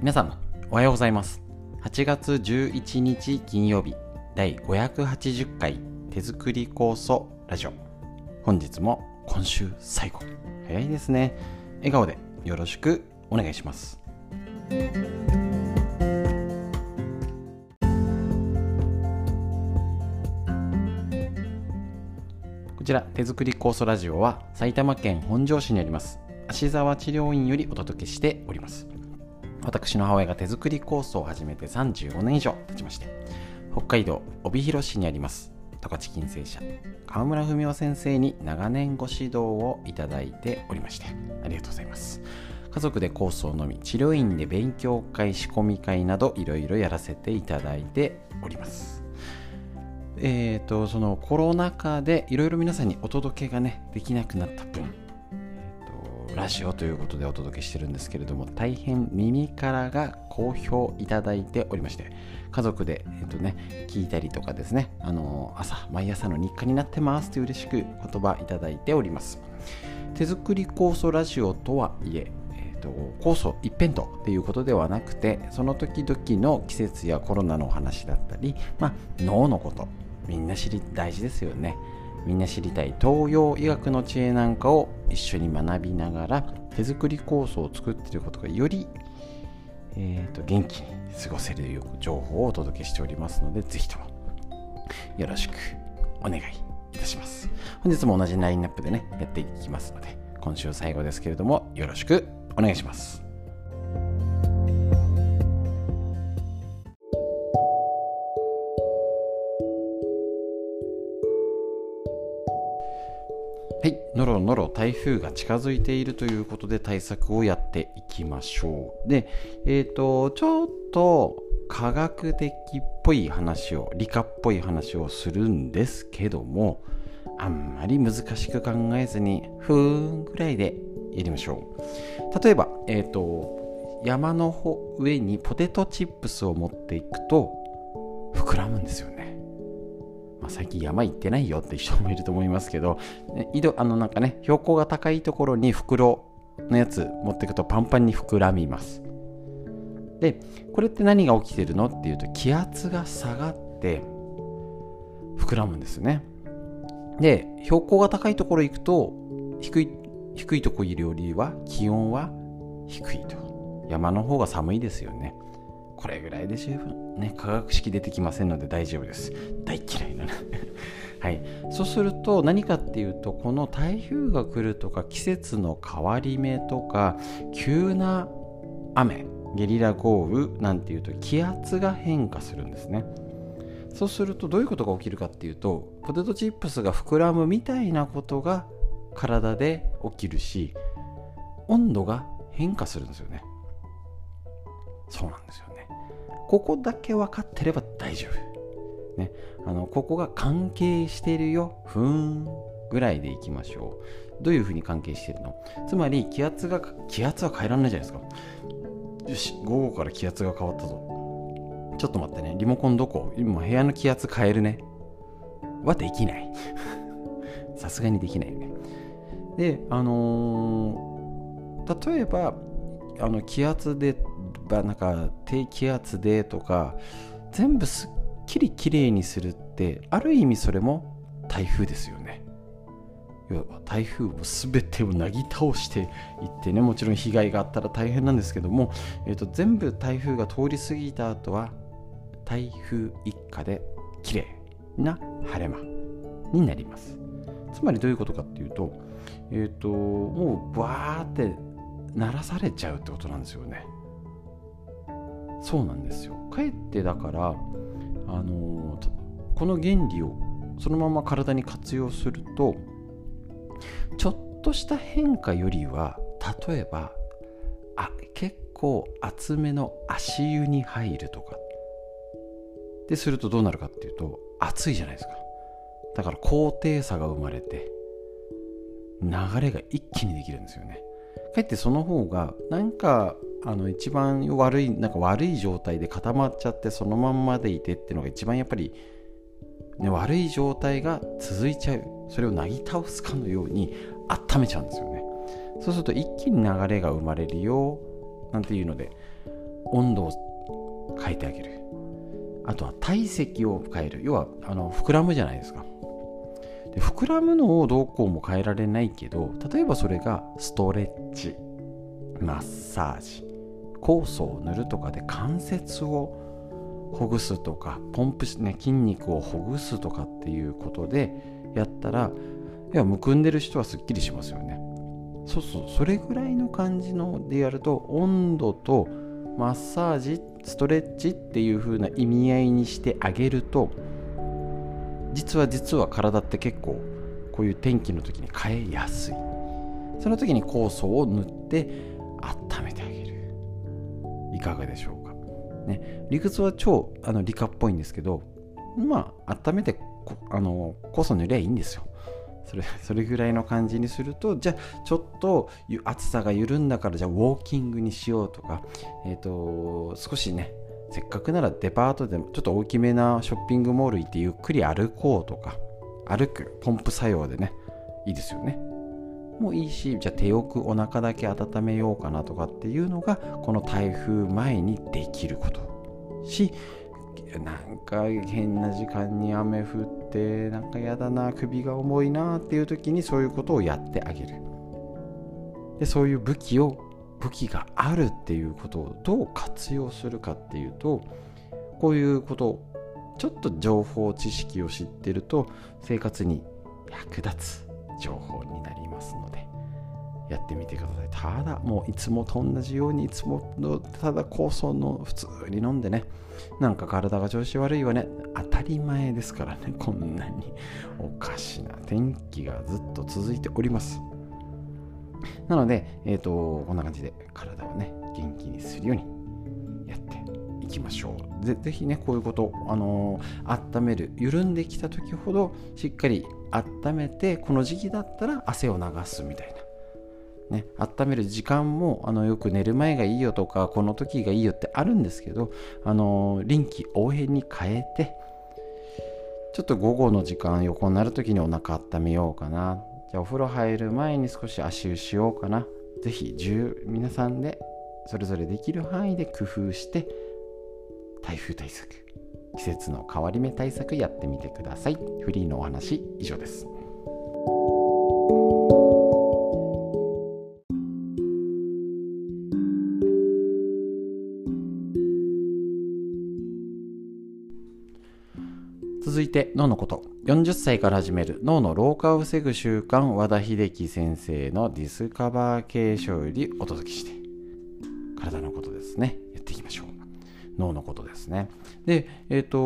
皆さんおはようございます。8月11日金曜日第580回手作り酵素ラジオ。本日も今週最後。早いですね。笑顔でよろしくお願いします。こちら手作り酵素ラジオは埼玉県本庄市にあります芦沢治療院よりお届けしております。私の母親が手作り酵素を始めて35年以上経ちまして北海道帯広市にあります十勝金星社。川村文夫先生に長年ご指導をいただいておりましてありがとうございます。家族で酵素を飲み治療院で勉強会仕込み会などいろいろやらせていただいております。えーとそのコロナ禍でいろいろ皆さんにお届けがねできなくなった分ラジオということでお届けしてるんですけれども大変耳からが好評いただいておりまして家族で、えーとね、聞いたりとかですねあの朝毎朝の日課になってますと嬉しく言葉いただいております。手作り酵素ラジオとはいえと酵素一辺倒っていうことではなくてその時々の季節やコロナのお話だったり、まあ、脳のことみんな知り大事ですよね。みんな知りたい東洋医学の知恵なんかを一緒に学びながら手作り酵素を作っていることがより、えーと、元気に過ごせる情報をお届けしておりますのでぜひともよろしくお願いいたします。本日も同じラインナップでねやっていきますので今週最後ですけれどもよろしくお願いします。はい、のろのろ台風が近づいているということで対策をやっていきましょう。で、えっ、ー、と、ちょっと科学的っぽい話を、理科っぽい話をするんですけども、あんまり難しく考えずに、ふーんぐらいでやりましょう。例えば、えっ、ー、と、山の上にポテトチップスを持っていくと、膨らむんですよね。まあ、最近山行ってないよって人もいると思いますけど、井戸あのなんかね、標高が高いところに袋のやつ持っていくとパンパンに膨らみます。で、これって何が起きてるのっていうと、気圧が下がって膨らむんですね。で、標高が高いところ行くと、低い、低いとこいるよりは気温は低いと。山の方が寒いですよね。これぐらいで十分。ね化学式出てきませんので大丈夫です。大嫌いな。はい。そうすると何かっていうとこの台風が来るとか季節の変わり目とか急な雨ゲリラ豪雨なんていうと気圧が変化するんですね。そうするとどういうことが起きるかっていうとポテトチップスが膨らむみたいなことが体で起きるし温度が変化するんですよね。そうなんですよねここだけ分かってれば大丈夫。ね、あのここが関係しているよ、ふーんぐらいでいきましょう。どういうふうに関係してるの？つまり気圧が、気圧は変えられないじゃないですか。よし、午後から気圧が変わったぞ。ちょっと待ってね、リモコンどこ？今部屋の気圧変えるね。はできない。さすがにできないよね。で、あのー、例えば、あの気圧でなんか低気圧でとか全部すっきりきれいにするってある意味それも台風ですよね。要は台風を全てをなぎ倒していってねもちろん被害があったら大変なんですけども、えーと、全部台風が通り過ぎた後は台風一過できれいな晴れ間になります。つまりどういうことかっていうとえっ、ー、ともうバーって鳴らされちゃうってことなんですよね。そうなんですよ。かえってだからあのこの原理をそのまま体に活用するとちょっとした変化よりは例えばあ結構厚めの足湯に入るとか。でするとどうなるかっていうと暑いじゃないですか。だから高低差が生まれて流れが一気にできるんですよね。かえってその方がなんかあの一番悪いなんか悪い状態で固まっちゃってそのまんまでいてっていうのが一番やっぱり、ね、悪い状態が続いちゃう。それをなぎ倒すかのように温めちゃうんですよね。そうすると一気に流れが生まれるよなんていうので温度を変えてあげる。あとは体積を変える。要はあの膨らむじゃないですか。で膨らむのをどうこうも変えられないけど例えばそれがストレッチマッサージ。酵素を塗るとかで関節をほぐすとかポンプしね筋肉をほぐすとかっていうことでやったらいやむくんでる人はすっきりしますよね。そうそう。それぐらいの感じのでやると温度とマッサージストレッチっていう風な意味合いにしてあげると実は実は体って結構こういう天気の時に変えやすい。その時に酵素を塗って温いかがでしょうか、ね、理屈は超あの理科っぽいんですけどまあ温めてあの酵素塗りゃいいんですよ。それそれぐらいの感じにするとじゃあちょっと暑さが緩んだからじゃあウォーキングにしようとか、えーと、少しねせっかくならデパートでもちょっと大きめなショッピングモール行ってゆっくり歩こうとか歩くポンプ作用でねいいですよね。もいいしじゃあ手奥お腹だけ温めようかなとかっていうのがこの台風前にできること。しなんか変な時間に雨降ってなんか嫌だな首が重いなっていう時にそういうことをやってあげる。でそういう武器を武器があるっていうことをどう活用するかっていうとこういうことちょっと情報知識を知ってると生活に役立つ。情報になりますのでやってみてください。ただもういつもと同じようにいつものただ酵素の普通に飲んでねなんか体が調子悪いわね。当たり前ですからね こんなにおかしな天気がずっと続いております。なので、えっ、ー、とこんな感じで体をね元気にするようにいきましょう。ぜぜひねこういうことあのー、温める緩んできた時ほどしっかり温めてこの時期だったら汗を流すみたいな。ね、温める時間もあのよく寝る前がいいよとかこの時がいいよってあるんですけどあの臨機応変に変えてちょっと午後の時間横になる時にお腹温めようかな。じゃあお風呂入る前に少し足湯しようかな。ぜひ皆さんでそれぞれできる範囲で工夫して台風対策季節の変わり目対策やってみてください。フリーのお話以上です。続いて脳のこと。40歳から始める脳の老化を防ぐ習慣和田秀樹先生のディスカバー継承よりお届けして体のことですね。脳のことですね。でえっ、ー、と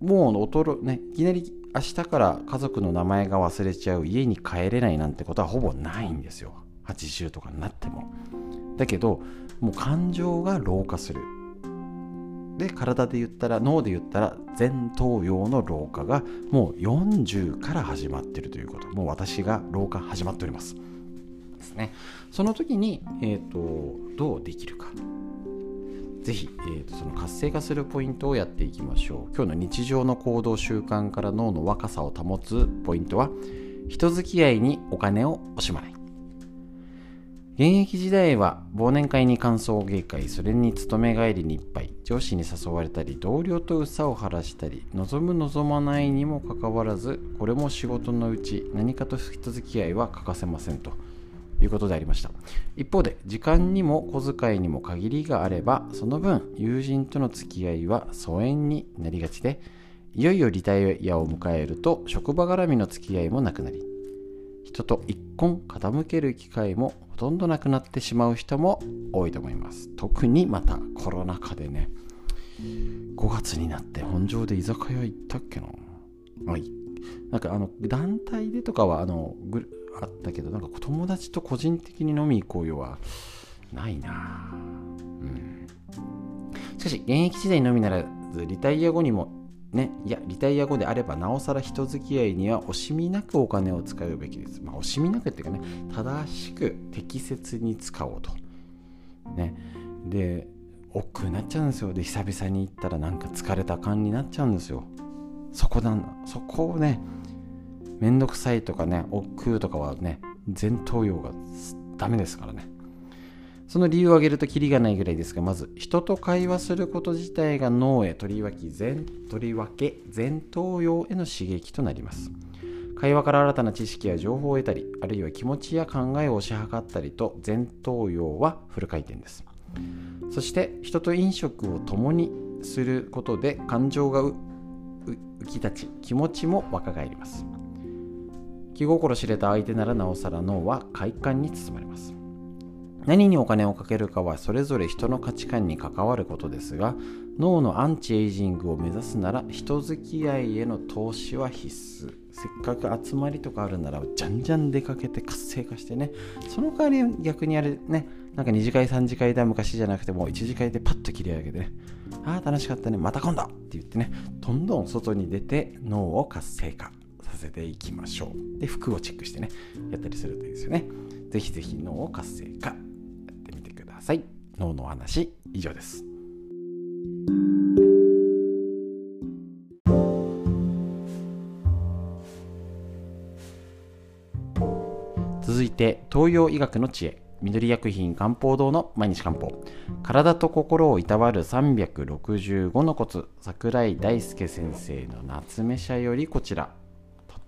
もう衰ねいきなり明日から家族の名前が忘れちゃう家に帰れないなんてことはほぼないんですよ。80とかになっても。だけどもう感情が老化する。で体で言ったら脳で言ったら前頭葉の老化がもう40から始まってるということ。もう私が老化始まっております。ですね。その時に、えーと、どうできるか。ぜひ、えーとその活性化するポイントをやっていきましょう。今日の日常の行動習慣から脳の若さを保つポイントは人付き合いにお金を惜しまない。現役時代は忘年会に歓送迎会それに勤め帰りに一杯上司に誘われたり同僚とうさを晴らしたり望む望まないにもかかわらずこれも仕事のうち何かと人付き合いは欠かせませんと。いうことでありました。一方で時間にも小遣いにも限りがあればその分友人との付き合いは疎遠になりがちでいよいよリタイアを迎えると職場絡みの付き合いもなくなり人と一婚傾ける機会もほとんどなくなってしまう人も多いと思います。特にまたコロナ禍でね。5月になって本庄で居酒屋行ったっけな。あなんかあの団体でとかはあのあったけどなんか友達と個人的に飲み行こうよはないなうんしかし現役時代のみならずリタイア後にもね、いやリタイア後であればなおさら人付き合いには惜しみなくお金を使うべきです。まあ、惜しみなくっていうかね正しく適切に使おうと。ね、で億劫になっちゃうんですよで久々に行ったらなんか疲れた感になっちゃうんですよ。そこなんだそこをねめんどくさいとかね億劫とかはね前頭葉がダメですからね。その理由を挙げるとキリがないぐらいですがまず人と会話すること自体が脳へとりわけ前とりわけ前頭葉への刺激となります。会話から新たな知識や情報を得たりあるいは気持ちや考えを推し量ったりと前頭葉はフル回転です。そして人と飲食を共にすることで感情が浮き立ち気持ちも若返ります。気心知れた相手ならなおさら脳は快感に包まれます。何にお金をかけるかはそれぞれ人の価値観に関わることですが脳のアンチエイジングを目指すなら人付き合いへの投資は必須。せっかく集まりとかあるならじゃんじゃん出かけて活性化してね。その代わり逆にあれねなんか2次会3次会だ昔じゃなくてもう1次会でパッと切り上げてね。ああ楽しかったね。また今度って言ってね。どんどん外に出て脳を活性化。させていきましょう。で服をチェックしてねやったりするといいですよね。ぜひぜひ脳を活性化やってみてください。脳のお話以上です。続いて東洋医学の知恵緑薬品漢方堂の毎日漢方。体と心をいたわる365のコツ桜井大輔先生の夏目社よりこちら。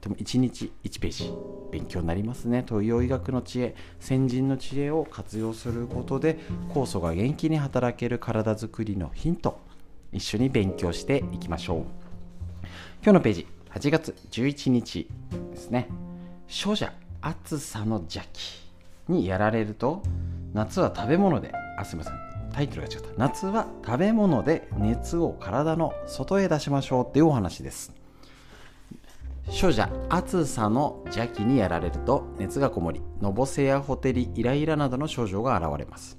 でも1日1ページ。勉強になりますね。東洋医学の知恵。先人の知恵を活用することで酵素が元気に働ける体づくりのヒント。一緒に勉強していきましょう。今日のページ8月11日ですね。処者暑さの邪気にやられると夏は食べ物であすいません。タイトルが違った。夏は食べ物で熱を体の外へ出しましょうっていうお話です。処者暑さの邪気にやられると熱がこもりのぼせやほてりイライラなどの症状が現れます。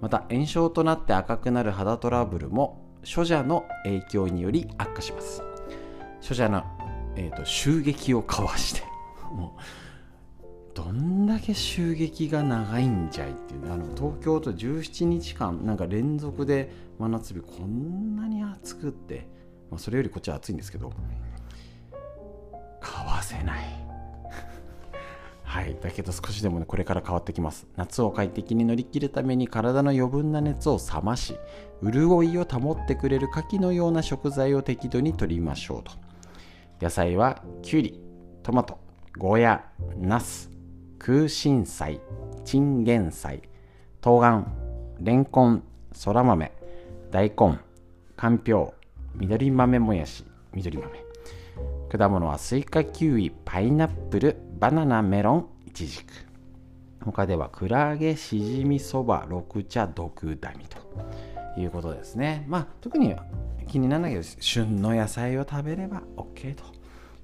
また炎症となって赤くなる肌トラブルも処者の影響により悪化します。処者の、えーと、襲撃をかわしてもうどんだけ襲撃が長いんじゃいっていうあの東京と17日間なんか連続で真夏日こんなに暑くって、まあ、それよりこっちは暑いんですけどせない。はいだけど少しでもねこれから変わってきます。夏を快適に乗り切るために体の余分な熱を冷まし潤いを保ってくれる牡蠣のような食材を適度に取りましょうと。野菜はきゅうりトマトゴーヤナス空心菜チンゲン菜冬瓜レンコンそら豆大根かんぴょう緑豆もやし緑豆。果物はスイカ、キウイ、パイナップル、バナナ、メロン、イチジク。他ではクラゲ、シジミ、そば、六茶、毒ダミということですね。まあ特に気にならないけど旬の野菜を食べれば OK と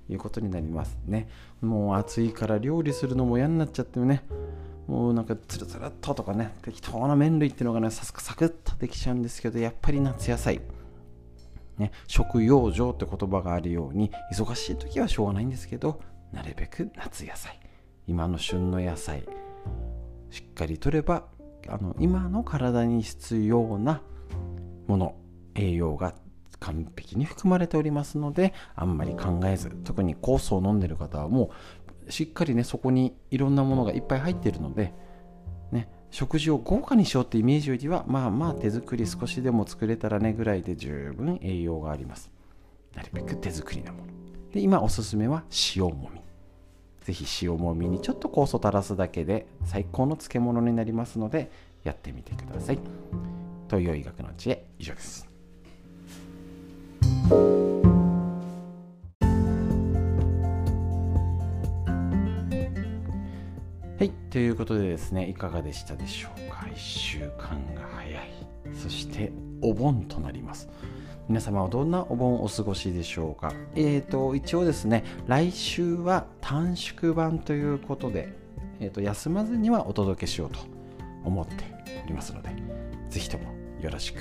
いうことになりますね。もう暑いから料理するのも嫌になっちゃってね。もうなんかつるつるっととかね適当な麺類っていうのがねサクサクっとできちゃうんですけどやっぱり夏野菜ね、食用場って言葉があるように忙しい時はしょうがないんですけどなるべく夏野菜今の旬の野菜しっかりとればあの今の体に必要なもの栄養が完璧に含まれておりますのであんまり考えず特に酵素を飲んでる方はもうしっかりねそこにいろんなものがいっぱい入ってるので食事を豪華にしようってイメージよりはまあまあ手作り少しでも作れたらねぐらいで十分栄養があります。なるべく手作りなもので今おすすめは塩もみ。ぜひ塩もみ。にちょっと酵素垂らすだけで最高の漬物になりますのでやってみてください。東洋医学の知恵。以上です。はい、ということでですね、いかがでしたでしょうか？1週間が早い。そしてお盆となります。皆様はどんなお盆をお過ごしでしょうか？えーと、一応ですね、来週は短縮版ということで、えーと、休まずにはお届けしようと思っておりますので、ぜひともよろしく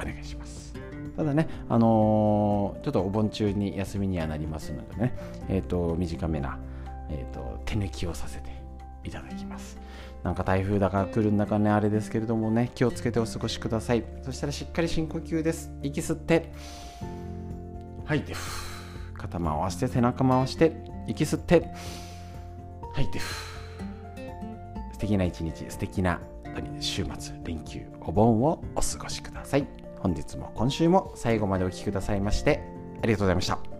お願いします。ただね、あのー、ちょっとお盆中に休みにはなりますのでね、えーと、短めな、えーと手抜きをさせていただきます。なんか台風だから来るんだかねあれですけれどもね気をつけてお過ごしください。そしたらしっかり深呼吸です。息吸って。吐いて肩回して背中回して。息吸って。吐いて素敵な一日素敵な週末連休お盆をお過ごしください。本日も今週も最後までお聴きくださいましてありがとうございました。